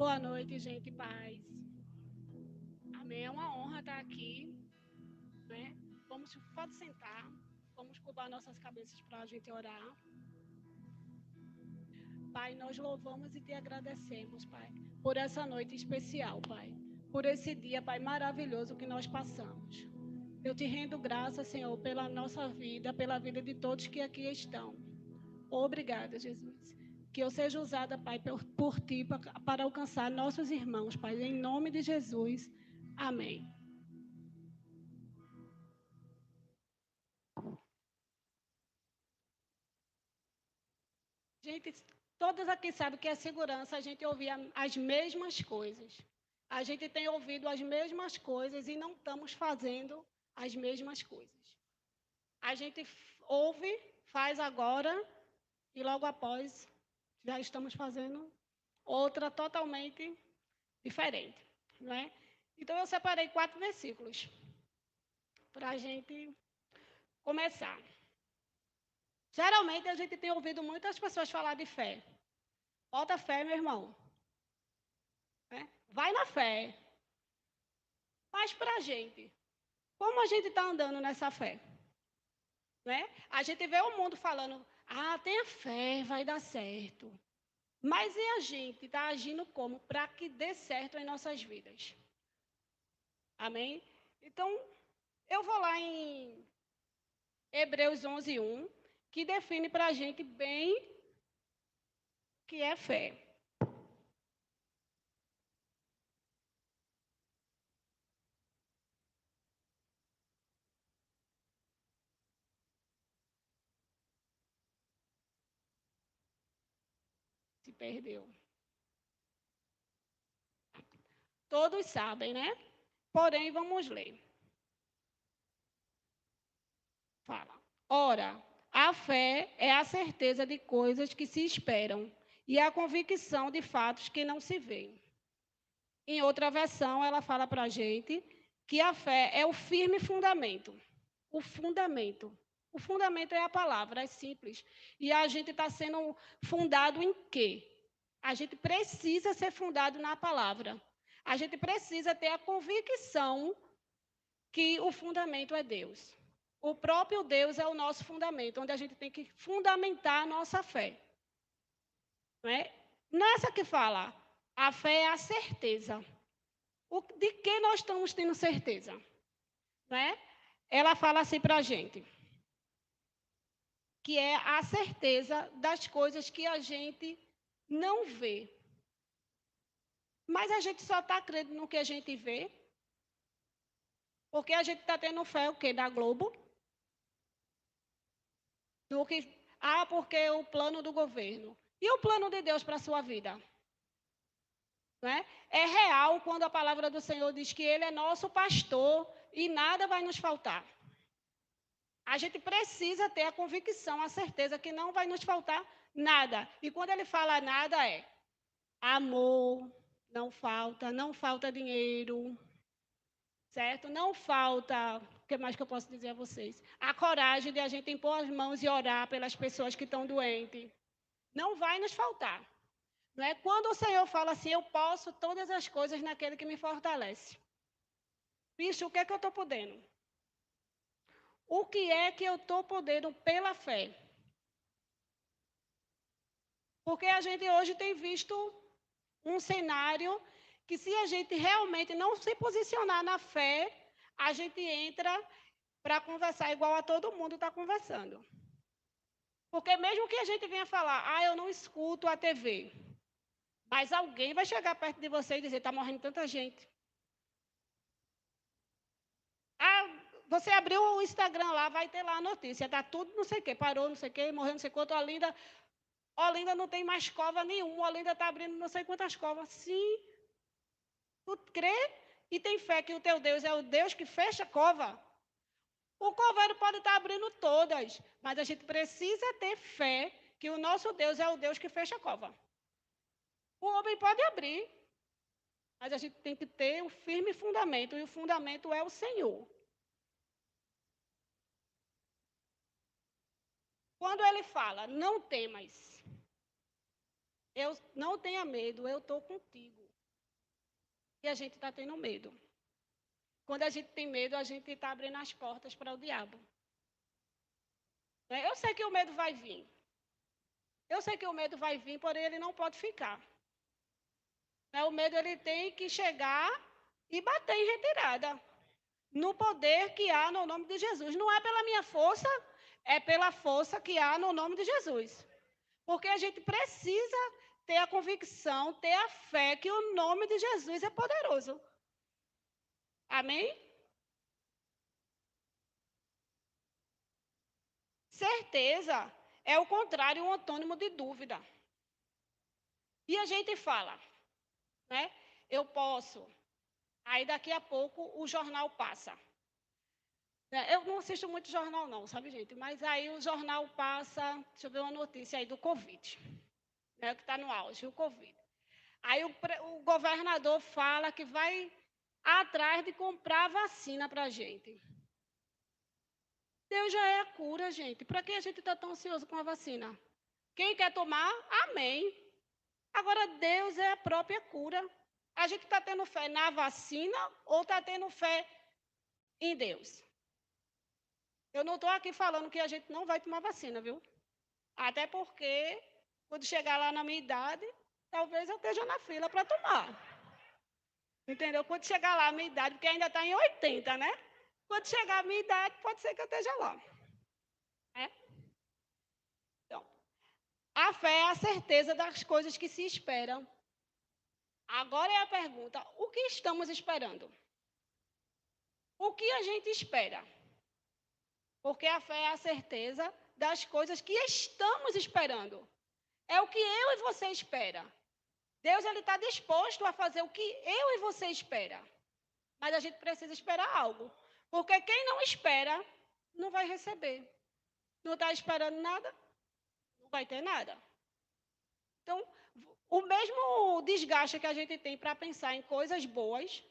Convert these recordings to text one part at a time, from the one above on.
Boa noite, gente, paz. Amém. É uma honra estar aqui. Né? Vamos, pode sentar. Vamos curvar nossas cabeças para a gente orar. Pai, nós louvamos e te agradecemos, Pai, por essa noite especial, Pai. Por esse dia, Pai, maravilhoso que nós passamos. Eu te rendo graça, Senhor, pela nossa vida, pela vida de todos que aqui estão. Obrigada, Jesus. Que eu seja usada, Pai, por, por ti para, para alcançar nossos irmãos, Pai. Em nome de Jesus. Amém. Gente, todos aqui sabem que é segurança a gente ouvir as mesmas coisas. A gente tem ouvido as mesmas coisas e não estamos fazendo as mesmas coisas. A gente ouve, faz agora e logo após já estamos fazendo outra totalmente diferente, não é? Então eu separei quatro versículos para a gente começar. Geralmente a gente tem ouvido muitas pessoas falar de fé. Bota fé, meu irmão. É? Vai na fé. Mas para a gente, como a gente está andando nessa fé? Né? A gente vê o mundo falando, ah, tenha fé, vai dar certo. Mas e a gente está agindo como? Para que dê certo em nossas vidas. Amém? Então, eu vou lá em Hebreus 11, 1, que define para a gente bem o que é fé. Perdeu. Todos sabem, né? Porém, vamos ler. Fala. Ora, a fé é a certeza de coisas que se esperam e a convicção de fatos que não se veem. Em outra versão, ela fala para a gente que a fé é o firme fundamento. O fundamento o fundamento é a palavra, é simples. E a gente está sendo fundado em quê? A gente precisa ser fundado na palavra. A gente precisa ter a convicção que o fundamento é Deus. O próprio Deus é o nosso fundamento, onde a gente tem que fundamentar a nossa fé. Não é? Nessa que fala, a fé é a certeza. O, de que nós estamos tendo certeza? Não é? Ela fala assim para a gente que é a certeza das coisas que a gente não vê. Mas a gente só está crendo no que a gente vê. Porque a gente está tendo fé o quê? Da Globo. Do que, ah, porque o plano do governo. E o plano de Deus para a sua vida? É? é real quando a palavra do Senhor diz que Ele é nosso pastor e nada vai nos faltar. A gente precisa ter a convicção, a certeza que não vai nos faltar nada. E quando ele fala nada, é amor, não falta, não falta dinheiro, certo? Não falta, o que mais que eu posso dizer a vocês? A coragem de a gente impor as mãos e orar pelas pessoas que estão doentes. Não vai nos faltar. Não é quando o Senhor fala assim, eu posso todas as coisas naquele que me fortalece. Bicho, o que é que eu estou podendo? O que é que eu estou podendo pela fé. Porque a gente hoje tem visto um cenário que, se a gente realmente não se posicionar na fé, a gente entra para conversar igual a todo mundo está conversando. Porque mesmo que a gente venha falar, ah, eu não escuto a TV, mas alguém vai chegar perto de você e dizer, está morrendo tanta gente. Ah, você abriu o Instagram lá, vai ter lá a notícia. Está tudo não sei o quê. Parou, não sei o quê, morreu não sei quanto. Olinda, Olinda não tem mais cova nenhuma. Olinda está abrindo não sei quantas covas. Sim. Tu crê e tem fé que o teu Deus é o Deus que fecha cova. O coveiro pode estar tá abrindo todas, mas a gente precisa ter fé que o nosso Deus é o Deus que fecha cova. O homem pode abrir, mas a gente tem que ter um firme fundamento, e o fundamento é o Senhor. Quando ele fala, não temas, eu não tenha medo, eu estou contigo. E a gente está tendo medo. Quando a gente tem medo, a gente está abrindo as portas para o diabo. Eu sei que o medo vai vir. Eu sei que o medo vai vir, porém ele não pode ficar. Né? O medo ele tem que chegar e bater em retirada. No poder que há no nome de Jesus. Não é pela minha força, é pela força que há no nome de Jesus. Porque a gente precisa ter a convicção, ter a fé que o nome de Jesus é poderoso. Amém? Certeza é o contrário, um antônimo de dúvida. E a gente fala, né? Eu posso. Aí daqui a pouco o jornal passa. É, eu não assisto muito jornal, não, sabe, gente? Mas aí o jornal passa, deixa eu ver uma notícia aí do Covid, né, que está no auge, o Covid. Aí o, o, governador fala que vai atrás de comprar vacina para a gente. Deus já é a cura, gente. Para que a gente está tão ansioso com a vacina? Quem quer tomar, amém. Agora, Deus é a própria cura. A gente está tendo fé na vacina ou está tendo fé em Deus? Eu não estou aqui falando que a gente não vai tomar vacina, viu? Até porque, quando chegar lá na minha idade, talvez eu esteja na fila para tomar. Entendeu? Quando chegar lá a minha idade, porque ainda está em 80, né? Quando chegar a minha idade, pode ser que eu esteja lá. É? Então, a fé é a certeza das coisas que se esperam. Agora é a pergunta: o que estamos esperando? O que a gente espera? Porque a fé é a certeza das coisas que estamos esperando. É o que eu e você espera. Deus ele está disposto a fazer o que eu e você espera. Mas a gente precisa esperar algo. Porque quem não espera, não vai receber. Não está esperando nada, não vai ter nada. Então, o mesmo desgaste que a gente tem para pensar em coisas boas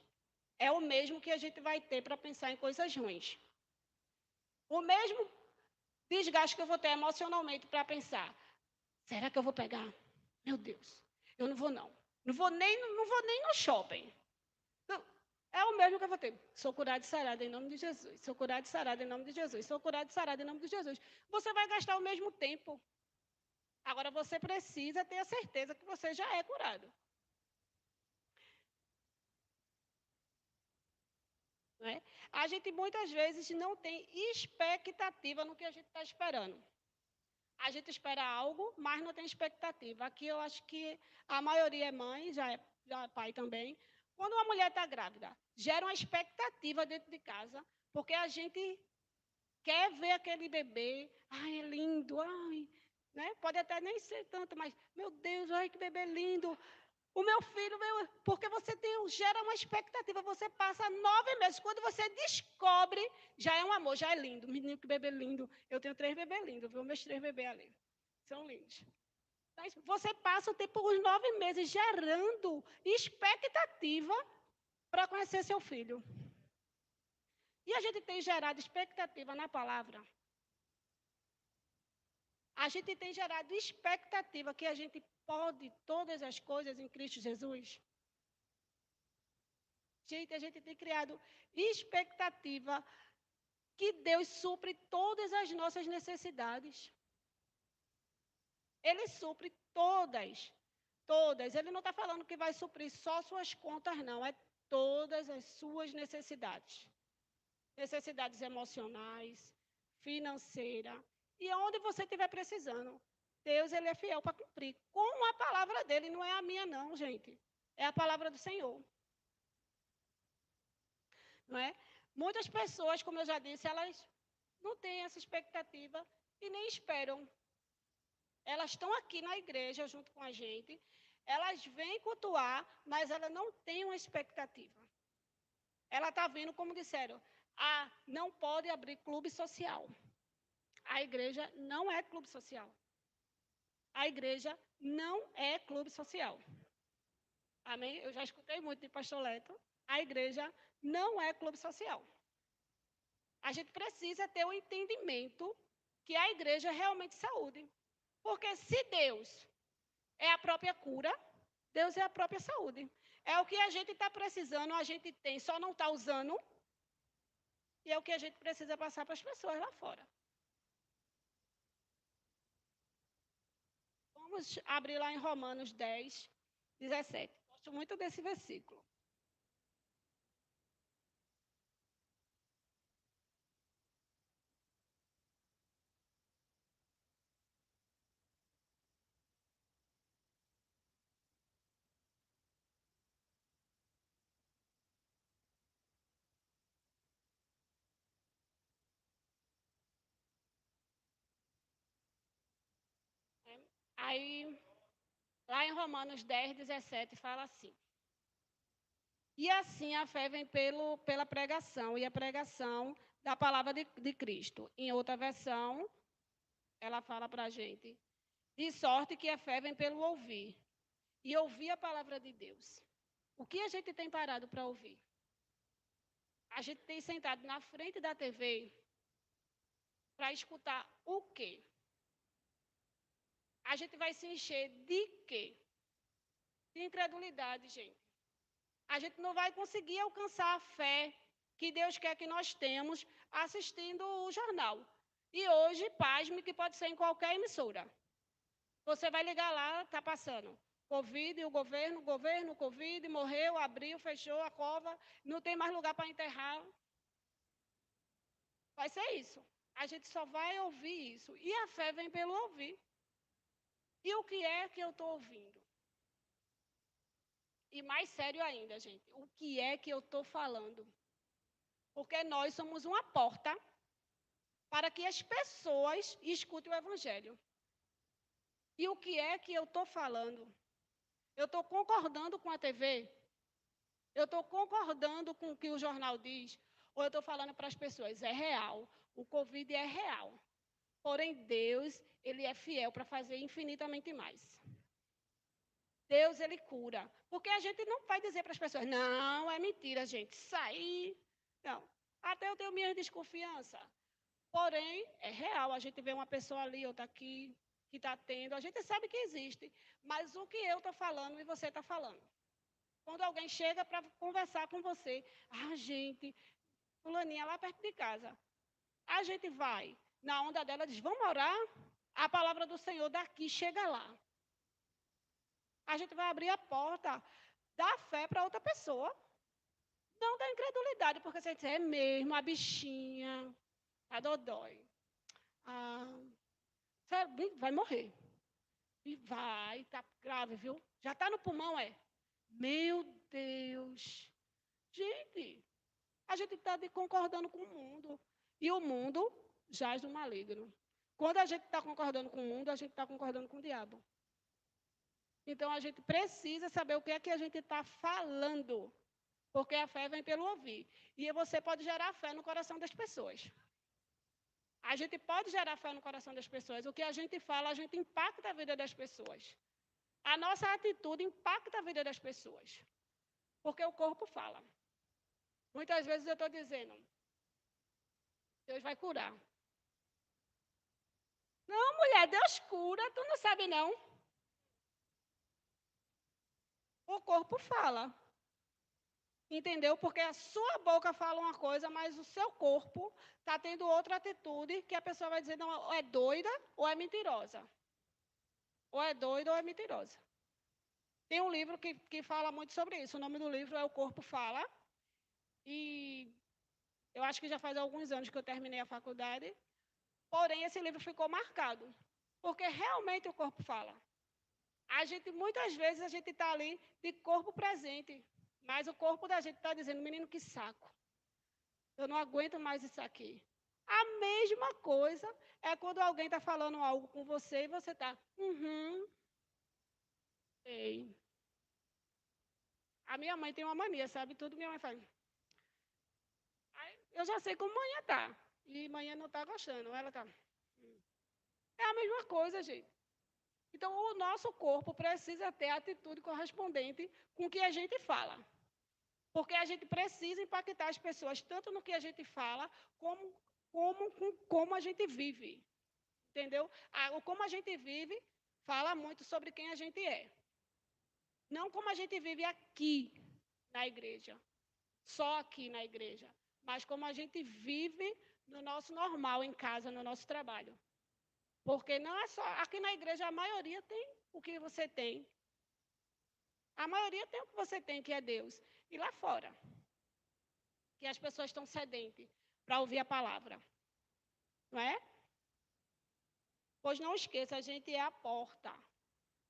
é o mesmo que a gente vai ter para pensar em coisas ruins. O mesmo desgaste que eu vou ter emocionalmente para pensar: será que eu vou pegar? Meu Deus, eu não vou não. Não vou nem, não vou nem no shopping. É o mesmo que eu vou ter. Sou curado e sarado em nome de Jesus. Sou curado e sarado em nome de Jesus. Sou curado e sarado em nome de Jesus. Você vai gastar o mesmo tempo. Agora você precisa ter a certeza que você já é curado. Né? A gente muitas vezes não tem expectativa no que a gente está esperando. A gente espera algo, mas não tem expectativa. Aqui eu acho que a maioria é mãe, já é, já é pai também. Quando uma mulher está grávida, gera uma expectativa dentro de casa, porque a gente quer ver aquele bebê, ai, é lindo, ai, né? Pode até nem ser tanto, mas, meu Deus, ai, que bebê lindo. O meu filho, meu, porque você tem, gera uma expectativa. Você passa nove meses. Quando você descobre, já é um amor, já é lindo. Menino, que bebê lindo. Eu tenho três bebês lindos, viu? Meus três bebês ali. São lindos. Mas você passa o tempo, os nove meses, gerando expectativa para conhecer seu filho. E a gente tem gerado expectativa na palavra. A gente tem gerado expectativa que a gente pode todas as coisas em Cristo Jesus. Gente, a gente tem criado expectativa que Deus supre todas as nossas necessidades. Ele supre todas, todas. Ele não está falando que vai suprir só suas contas, não. É todas as suas necessidades. Necessidades emocionais, financeiras, e onde você estiver precisando. Deus ele é fiel para cumprir. Com a palavra dele, não é a minha, não, gente. É a palavra do Senhor. Não é? Muitas pessoas, como eu já disse, elas não têm essa expectativa e nem esperam. Elas estão aqui na igreja junto com a gente, elas vêm cultuar, mas ela não tem uma expectativa. Ela está vindo, como disseram, ah, não pode abrir clube social. A igreja não é clube social. A igreja não é clube social. Amém? Eu já escutei muito de pastor Leto. A igreja não é clube social. A gente precisa ter o um entendimento que a igreja é realmente saúde. Porque se Deus é a própria cura, Deus é a própria saúde. É o que a gente está precisando, a gente tem, só não está usando. E é o que a gente precisa passar para as pessoas lá fora. Vamos abrir lá em Romanos 10, 17. Gosto muito desse versículo. Aí, lá em Romanos 10, 17, fala assim. E assim a fé vem pelo, pela pregação, e a pregação da palavra de, de Cristo. Em outra versão, ela fala para a gente. De sorte que a fé vem pelo ouvir. E ouvir a palavra de Deus. O que a gente tem parado para ouvir? A gente tem sentado na frente da TV para escutar o quê? A gente vai se encher de quê? De incredulidade, gente. A gente não vai conseguir alcançar a fé que Deus quer que nós temos assistindo o jornal. E hoje, pasme, que pode ser em qualquer emissora. Você vai ligar lá, está passando. Covid, o governo, governo, Covid, morreu, abriu, fechou a cova, não tem mais lugar para enterrar. Vai ser isso. A gente só vai ouvir isso. E a fé vem pelo ouvir. E o que é que eu estou ouvindo? E mais sério ainda, gente, o que é que eu estou falando? Porque nós somos uma porta para que as pessoas escutem o Evangelho. E o que é que eu estou falando? Eu estou concordando com a TV? Eu estou concordando com o que o jornal diz? Ou eu estou falando para as pessoas, é real, o Covid é real. Porém, Deus, ele é fiel para fazer infinitamente mais. Deus, ele cura. Porque a gente não vai dizer para as pessoas, não, é mentira, gente, sair. Não. Até eu tenho minha desconfiança. Porém, é real. A gente vê uma pessoa ali, outra aqui, que está tendo. A gente sabe que existe. Mas o que eu estou falando e você está falando? Quando alguém chega para conversar com você, ah, gente, fulaninha lá perto de casa. A gente vai na onda dela, diz: Vamos orar? A palavra do Senhor daqui chega lá. A gente vai abrir a porta da fé para outra pessoa. Não da incredulidade, porque você É mesmo, a bichinha, a dodói. Ah, vai morrer. E vai, tá grave, viu? Já está no pulmão, é? Meu Deus. Gente, a gente está concordando com o mundo. E o mundo jaz do maligno. Quando a gente está concordando com o mundo, a gente está concordando com o diabo. Então a gente precisa saber o que é que a gente está falando. Porque a fé vem pelo ouvir. E você pode gerar fé no coração das pessoas. A gente pode gerar fé no coração das pessoas. O que a gente fala, a gente impacta a vida das pessoas. A nossa atitude impacta a vida das pessoas. Porque o corpo fala. Muitas vezes eu estou dizendo, Deus vai curar. Não, mulher, Deus cura, tu não sabe não. O corpo fala. Entendeu? Porque a sua boca fala uma coisa, mas o seu corpo está tendo outra atitude que a pessoa vai dizer, não, ou é doida ou é mentirosa. Ou é doida ou é mentirosa. Tem um livro que, que fala muito sobre isso. O nome do livro é O Corpo Fala. E eu acho que já faz alguns anos que eu terminei a faculdade. Porém, esse livro ficou marcado, porque realmente o corpo fala. A gente, muitas vezes, a gente está ali de corpo presente, mas o corpo da gente está dizendo, menino, que saco. Eu não aguento mais isso aqui. A mesma coisa é quando alguém está falando algo com você e você está, uhum, ei. A minha mãe tem uma mania, sabe? Tudo minha mãe faz. Eu já sei como manhã está. E manhã não está gostando. Ela está. É a mesma coisa, gente. Então, o nosso corpo precisa ter a atitude correspondente com o que a gente fala. Porque a gente precisa impactar as pessoas, tanto no que a gente fala, como, como com como a gente vive. Entendeu? Ah, como a gente vive fala muito sobre quem a gente é. Não como a gente vive aqui na igreja, só aqui na igreja, mas como a gente vive no nosso normal, em casa, no nosso trabalho. Porque não é só. Aqui na igreja a maioria tem o que você tem. A maioria tem o que você tem, que é Deus. E lá fora, que as pessoas estão sedentes para ouvir a palavra. Não é? Pois não esqueça, a gente é a porta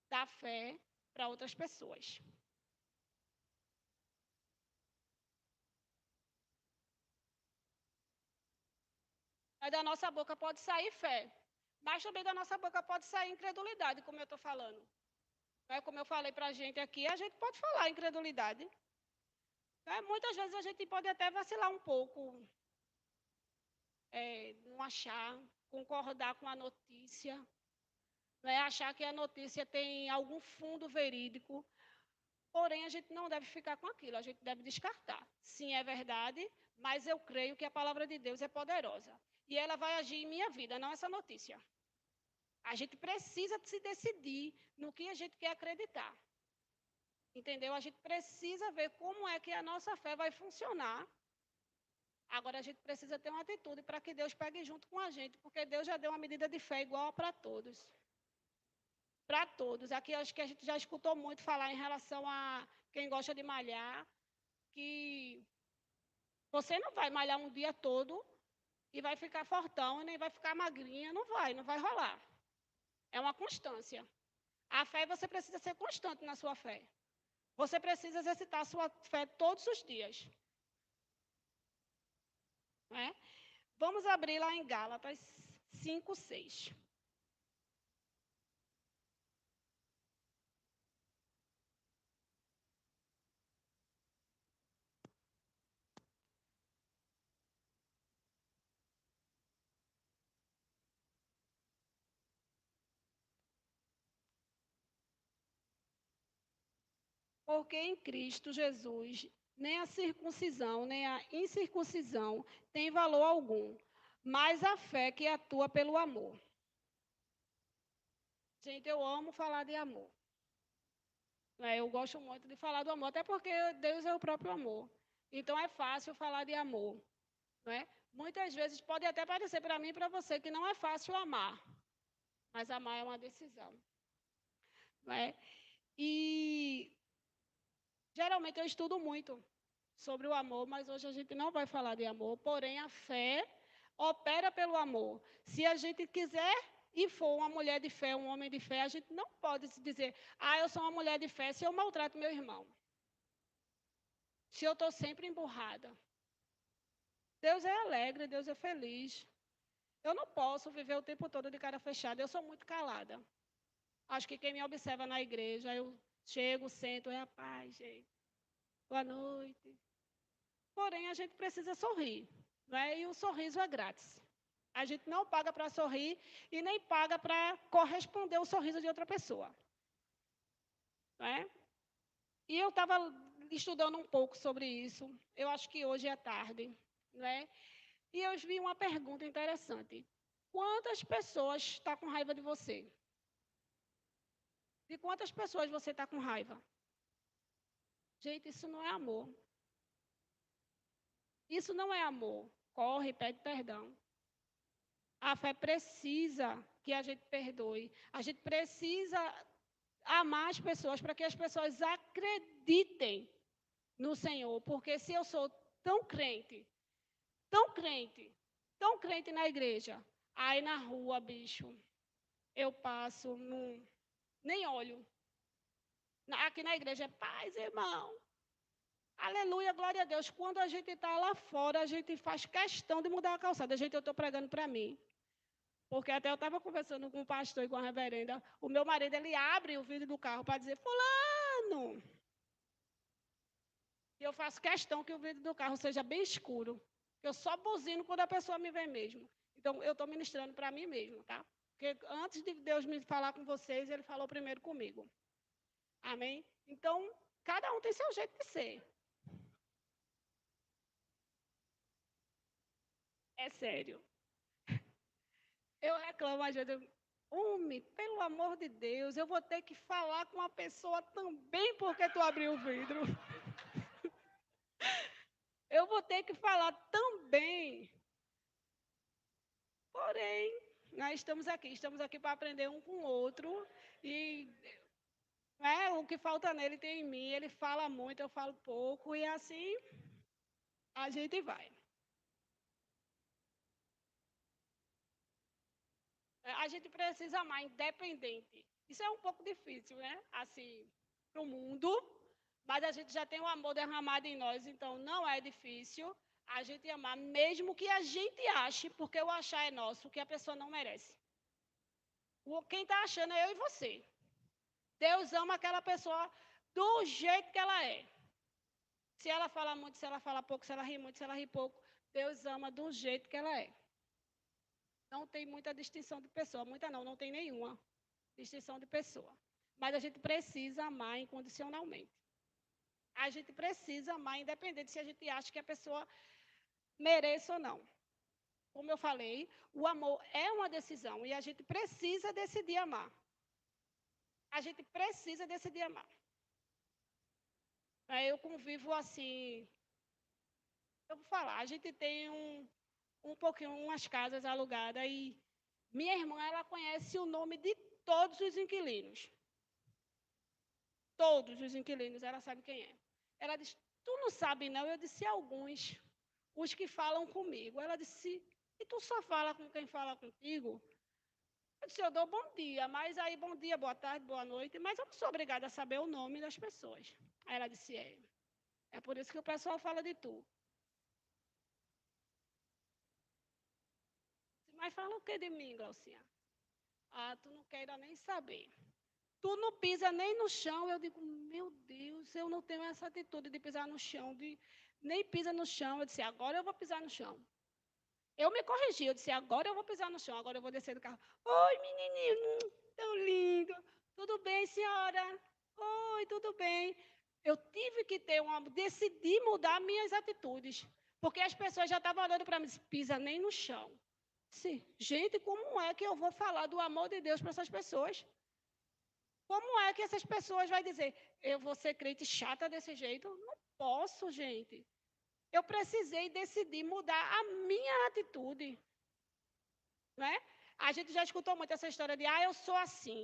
da fé para outras pessoas. Da nossa boca pode sair fé, mas também da nossa boca pode sair incredulidade, como eu estou falando. É como eu falei para a gente aqui, a gente pode falar incredulidade. É, muitas vezes a gente pode até vacilar um pouco, é, não achar, concordar com a notícia, não é achar que a notícia tem algum fundo verídico. Porém, a gente não deve ficar com aquilo, a gente deve descartar. Sim, é verdade, mas eu creio que a palavra de Deus é poderosa. E ela vai agir em minha vida, não essa notícia. A gente precisa se decidir no que a gente quer acreditar. Entendeu? A gente precisa ver como é que a nossa fé vai funcionar Agora a gente precisa ter uma atitude para que Deus pegue junto com a gente, porque Deus já deu uma medida de fé igual para todos. Para todos. Aqui acho que a gente já escutou muito falar em relação a quem gosta de malhar, que você não vai malhar um dia todo e vai ficar fortão, nem vai ficar magrinha, não vai, não vai rolar. É uma constância. A fé você precisa ser constante na sua fé. Você precisa exercitar a sua fé todos os dias. É? Vamos abrir lá em Gálatas 5, 6. Porque em Cristo Jesus nem a circuncisão, nem a incircuncisão tem valor algum, mas a fé que atua pelo amor. Gente, eu amo falar de amor. É, eu gosto muito de falar do amor, até porque Deus é o próprio amor. Então é fácil falar de amor. Não é? Muitas vezes pode até parecer para mim e para você que não é fácil amar, mas amar é uma decisão. Não é? E Geralmente eu estudo muito sobre o amor, mas hoje a gente não vai falar de amor, porém a fé opera pelo amor. Se a gente quiser e for uma mulher de fé, um homem de fé, a gente não pode se dizer, ah, eu sou uma mulher de fé se eu maltrato meu irmão. Se eu estou sempre emburrada. Deus é alegre, Deus é feliz. Eu não posso viver o tempo todo de cara fechada, eu sou muito calada. Acho que quem me observa na igreja, eu Chego, sento, é a paz, gente. Boa noite. Porém, a gente precisa sorrir. Né? E o sorriso é grátis. A gente não paga para sorrir e nem paga para corresponder ao sorriso de outra pessoa. Né? E eu estava estudando um pouco sobre isso. Eu acho que hoje é tarde. Né? E eu vi uma pergunta interessante. Quantas pessoas estão tá com raiva de você? De quantas pessoas você está com raiva? Gente, isso não é amor. Isso não é amor. Corre, pede perdão. A fé precisa que a gente perdoe. A gente precisa amar as pessoas para que as pessoas acreditem no Senhor. Porque se eu sou tão crente, tão crente, tão crente na igreja, aí na rua, bicho, eu passo num nem olho. Aqui na igreja é paz, irmão. Aleluia, glória a Deus. Quando a gente está lá fora, a gente faz questão de mudar a calçada. Gente, eu estou pregando para mim. Porque até eu estava conversando com o pastor e com a reverenda. O meu marido, ele abre o vidro do carro para dizer, fulano. E eu faço questão que o vidro do carro seja bem escuro. Eu só buzino quando a pessoa me vê mesmo. Então, eu estou ministrando para mim mesmo, tá? Porque antes de Deus me falar com vocês, Ele falou primeiro comigo. Amém? Então, cada um tem seu jeito de ser. É sério. Eu reclamo, às vezes, Homem, pelo amor de Deus, eu vou ter que falar com a pessoa também porque tu abriu o vidro. eu vou ter que falar também. Porém, nós estamos aqui, estamos aqui para aprender um com o outro e é, o que falta nele tem em mim, ele fala muito, eu falo pouco e assim a gente vai. A gente precisa amar independente. Isso é um pouco difícil, né? Assim, para o mundo. Mas a gente já tem o amor derramado em nós, então não é difícil a gente amar, mesmo que a gente ache, porque o achar é nosso, que a pessoa não merece. Quem está achando é eu e você. Deus ama aquela pessoa do jeito que ela é. Se ela fala muito, se ela fala pouco, se ela ri muito, se ela ri pouco, Deus ama do jeito que ela é. Não tem muita distinção de pessoa, muita não, não tem nenhuma distinção de pessoa. Mas a gente precisa amar incondicionalmente. A gente precisa amar independente se a gente acha que a pessoa mereça ou não. Como eu falei, o amor é uma decisão e a gente precisa decidir amar. A gente precisa decidir amar. Eu convivo assim. Eu vou falar, a gente tem um, um pouquinho, umas casas alugadas e minha irmã, ela conhece o nome de todos os inquilinos. Todos os inquilinos, ela sabe quem é. Ela disse, tu não sabe não? Eu disse, alguns, os que falam comigo. Ela disse, e tu só fala com quem fala contigo? Eu disse, eu dou bom dia, mas aí bom dia, boa tarde, boa noite, mas eu não sou obrigada a saber o nome das pessoas. Aí ela disse, é. É por isso que o pessoal fala de tu. Mas fala o que de mim, Glaucinha? Ah, tu não quer nem saber. Tu não pisa nem no chão. Eu digo, meu Deus, eu não tenho essa atitude de pisar no chão, de nem pisa no chão. Eu disse, agora eu vou pisar no chão. Eu me corrigi, eu disse, agora eu vou pisar no chão, agora eu vou descer do carro. Oi, menininho, tão lindo. Tudo bem, senhora? Oi, tudo bem. Eu tive que ter uma. Decidi mudar minhas atitudes. Porque as pessoas já estavam olhando para mim, pisa nem no chão. Sim. Gente, como é que eu vou falar do amor de Deus para essas pessoas? Como é que essas pessoas vão dizer, eu vou ser crente chata desse jeito? Não posso, gente. Eu precisei decidir mudar a minha atitude. Né? A gente já escutou muito essa história de, ah, eu sou assim.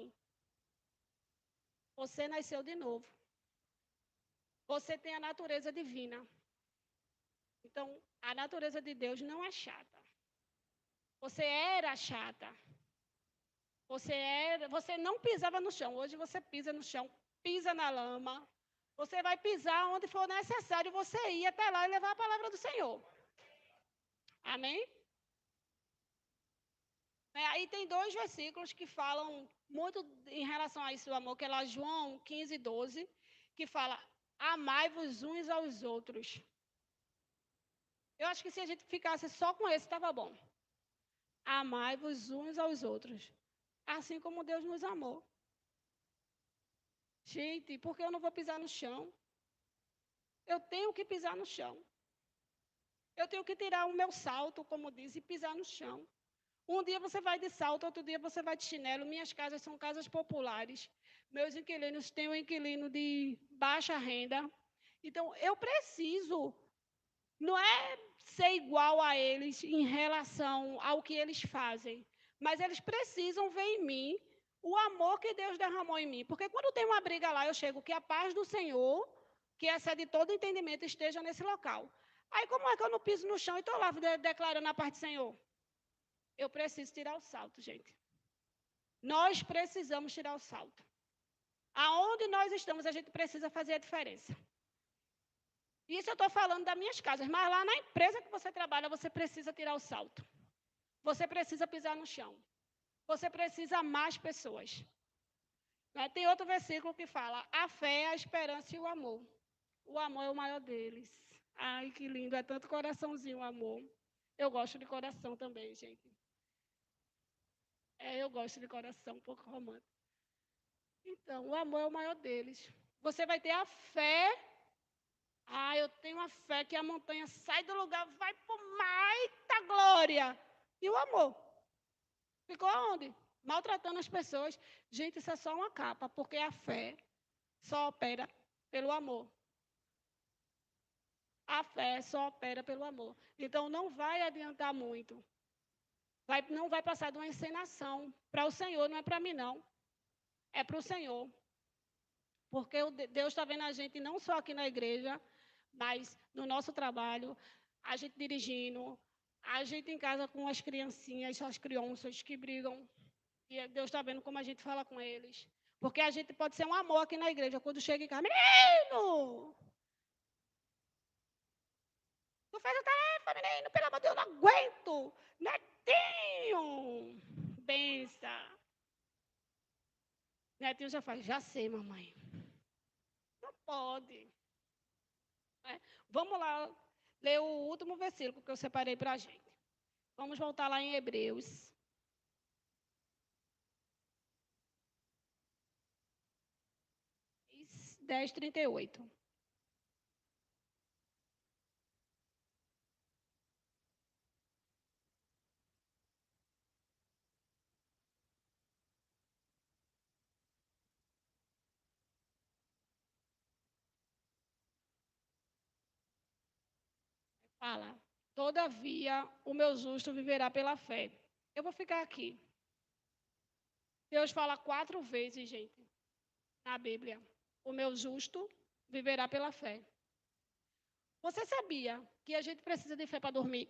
Você nasceu de novo. Você tem a natureza divina. Então, a natureza de Deus não é chata. Você era chata. Você era, você não pisava no chão. Hoje você pisa no chão, pisa na lama. Você vai pisar onde for necessário você ir até lá e levar a palavra do Senhor. Amém? É, aí tem dois versículos que falam muito em relação a isso do amor, que é lá João 15, 12, que fala: Amai-vos uns aos outros. Eu acho que se a gente ficasse só com esse, estava bom. Amai-vos uns aos outros, assim como Deus nos amou. Gente, por que eu não vou pisar no chão? Eu tenho que pisar no chão. Eu tenho que tirar o meu salto, como diz, e pisar no chão. Um dia você vai de salto, outro dia você vai de chinelo. Minhas casas são casas populares. Meus inquilinos têm um inquilino de baixa renda. Então, eu preciso, não é ser igual a eles em relação ao que eles fazem, mas eles precisam ver em mim o amor que Deus derramou em mim. Porque quando tem uma briga lá, eu chego que a paz do Senhor, que excede todo entendimento, esteja nesse local. Aí, como é que eu não piso no chão e estou lá declarando a paz do Senhor? Eu preciso tirar o salto, gente. Nós precisamos tirar o salto. Aonde nós estamos, a gente precisa fazer a diferença. Isso eu estou falando das minhas casas, mas lá na empresa que você trabalha, você precisa tirar o salto. Você precisa pisar no chão. Você precisa amar as pessoas. Né? Tem outro versículo que fala: a fé, a esperança e o amor. O amor é o maior deles. Ai, que lindo, é tanto coraçãozinho o amor. Eu gosto de coração também, gente. É, eu gosto de coração, um pouco romântico. Então, o amor é o maior deles. Você vai ter a fé ah, eu tenho uma fé que a montanha sai do lugar, vai para o mar, eita glória! E o amor? Ficou onde? maltratando as pessoas. Gente, isso é só uma capa, porque a fé só opera pelo amor. A fé só opera pelo amor. Então, não vai adiantar muito. Vai, não vai passar de uma encenação. Para o Senhor, não é para mim, não. É para o Senhor. Porque Deus está vendo a gente não só aqui na igreja, mas no nosso trabalho, a gente dirigindo, a gente em casa com as criancinhas, as crianças que brigam. E Deus está vendo como a gente fala com eles. Porque a gente pode ser um amor aqui na igreja. Quando chega em casa, menino! Tu fez a tarefa, menino, pelo amor de Deus, eu não aguento. Netinho! Bença. Netinho já faz, já sei, mamãe. Não pode. É. Vamos lá ler o último versículo que eu separei para a gente. Vamos voltar lá em Hebreus. Dez trinta e oito. Fala. Todavia, o meu justo viverá pela fé. Eu vou ficar aqui. Deus fala quatro vezes, gente, na Bíblia. O meu justo viverá pela fé. Você sabia que a gente precisa de fé para dormir?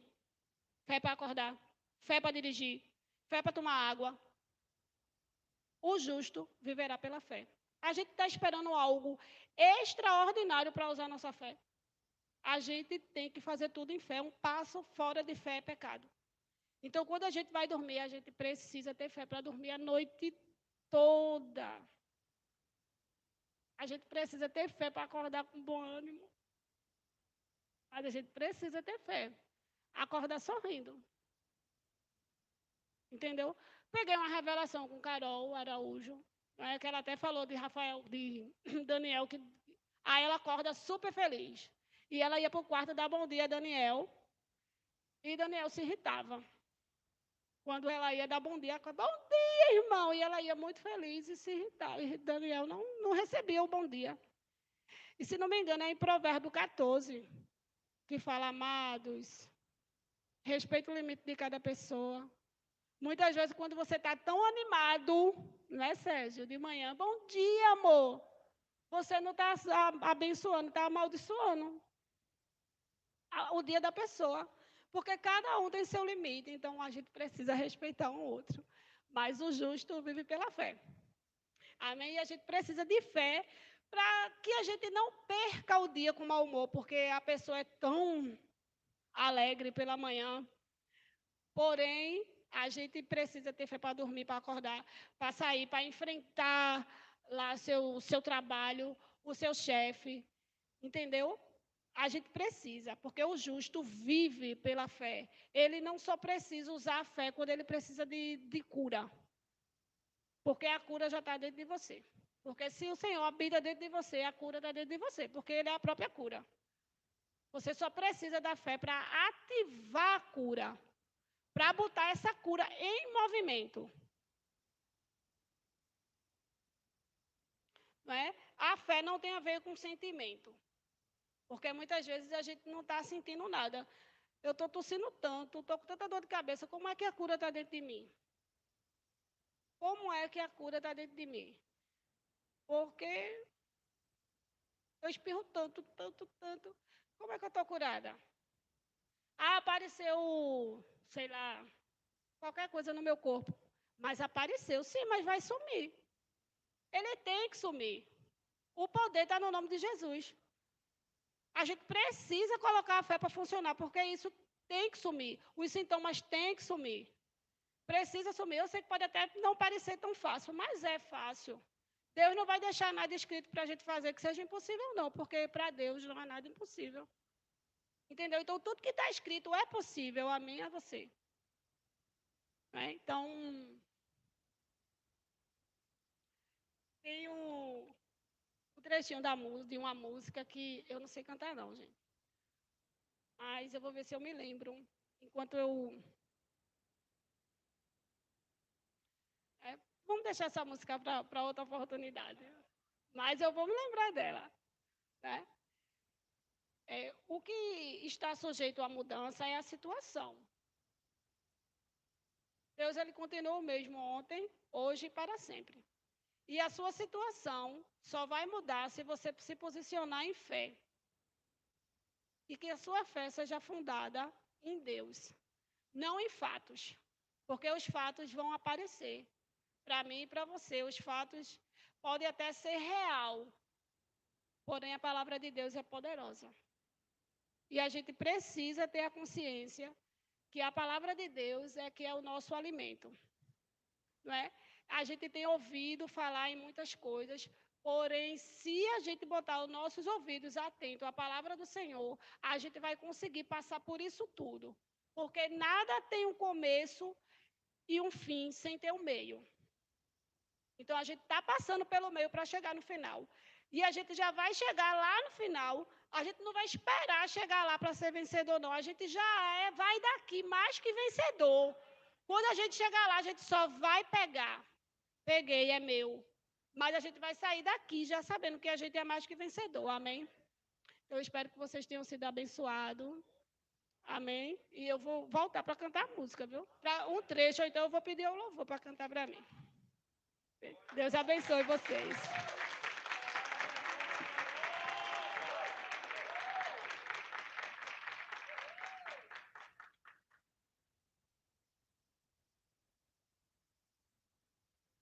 Fé para acordar? Fé para dirigir? Fé para tomar água? O justo viverá pela fé. A gente está esperando algo extraordinário para usar nossa fé a gente tem que fazer tudo em fé. Um passo fora de fé é pecado. Então, quando a gente vai dormir, a gente precisa ter fé para dormir a noite toda. A gente precisa ter fé para acordar com bom ânimo. Mas a gente precisa ter fé. Acordar sorrindo. Entendeu? Peguei uma revelação com Carol Araújo, né, que ela até falou de Rafael, de Daniel, que aí ela acorda super feliz. E ela ia para o quarto dar bom dia a Daniel. E Daniel se irritava. Quando ela ia dar bom dia, bom dia, irmão. E ela ia muito feliz e se irritava. E Daniel não, não recebia o bom dia. E se não me engano, é em Provérbio 14, que fala, amados, respeita o limite de cada pessoa. Muitas vezes, quando você está tão animado, né, Sérgio, de manhã, bom dia, amor. Você não está abençoando, está amaldiçoando o dia da pessoa, porque cada um tem seu limite, então a gente precisa respeitar um outro. Mas o justo vive pela fé. Amém? E a gente precisa de fé para que a gente não perca o dia com mau humor, porque a pessoa é tão alegre pela manhã. Porém, a gente precisa ter fé para dormir, para acordar, para sair, para enfrentar lá seu, seu trabalho, o seu chefe. Entendeu? A gente precisa, porque o justo vive pela fé. Ele não só precisa usar a fé quando ele precisa de, de cura. Porque a cura já está dentro de você. Porque se o Senhor habita dentro de você, a cura está dentro de você, porque Ele é a própria cura. Você só precisa da fé para ativar a cura, para botar essa cura em movimento. Não é? A fé não tem a ver com sentimento. Porque muitas vezes a gente não está sentindo nada. Eu estou tossindo tanto, estou com tanta dor de cabeça. Como é que a cura está dentro de mim? Como é que a cura está dentro de mim? Porque eu espirro tanto, tanto, tanto. Como é que eu estou curada? Ah, apareceu, sei lá, qualquer coisa no meu corpo. Mas apareceu, sim, mas vai sumir. Ele tem que sumir. O poder está no nome de Jesus. A gente precisa colocar a fé para funcionar, porque isso tem que sumir. Os sintomas têm que sumir. Precisa sumir. Eu sei que pode até não parecer tão fácil, mas é fácil. Deus não vai deixar nada escrito para a gente fazer que seja impossível, não, porque para Deus não há nada impossível. Entendeu? Então, tudo que está escrito é possível a mim e a você. É? Então, tem um, trechinho da, de uma música que eu não sei cantar, não, gente. Mas eu vou ver se eu me lembro. Enquanto eu. É, Vamos deixar essa música para outra oportunidade. Mas eu vou me lembrar dela. Né? É, o que está sujeito à mudança é a situação. Deus ele continua o mesmo ontem, hoje e para sempre. E a sua situação só vai mudar se você se posicionar em fé. E que a sua fé seja fundada em Deus, não em fatos. Porque os fatos vão aparecer. Para mim e para você, os fatos podem até ser real. Porém, a palavra de Deus é poderosa. E a gente precisa ter a consciência que a palavra de Deus é que é o nosso alimento. Não é? A gente tem ouvido falar em muitas coisas, porém, se a gente botar os nossos ouvidos atentos à palavra do Senhor, a gente vai conseguir passar por isso tudo. Porque nada tem um começo e um fim sem ter um meio. Então, a gente está passando pelo meio para chegar no final. E a gente já vai chegar lá no final. A gente não vai esperar chegar lá para ser vencedor, não. A gente já é, vai daqui mais que vencedor. Quando a gente chegar lá, a gente só vai pegar. Peguei, é meu. Mas a gente vai sair daqui já sabendo que a gente é mais que vencedor. Amém? Eu espero que vocês tenham sido abençoados. Amém? E eu vou voltar para cantar música, viu? Para um trecho, então eu vou pedir o louvor para cantar para mim. Deus abençoe vocês.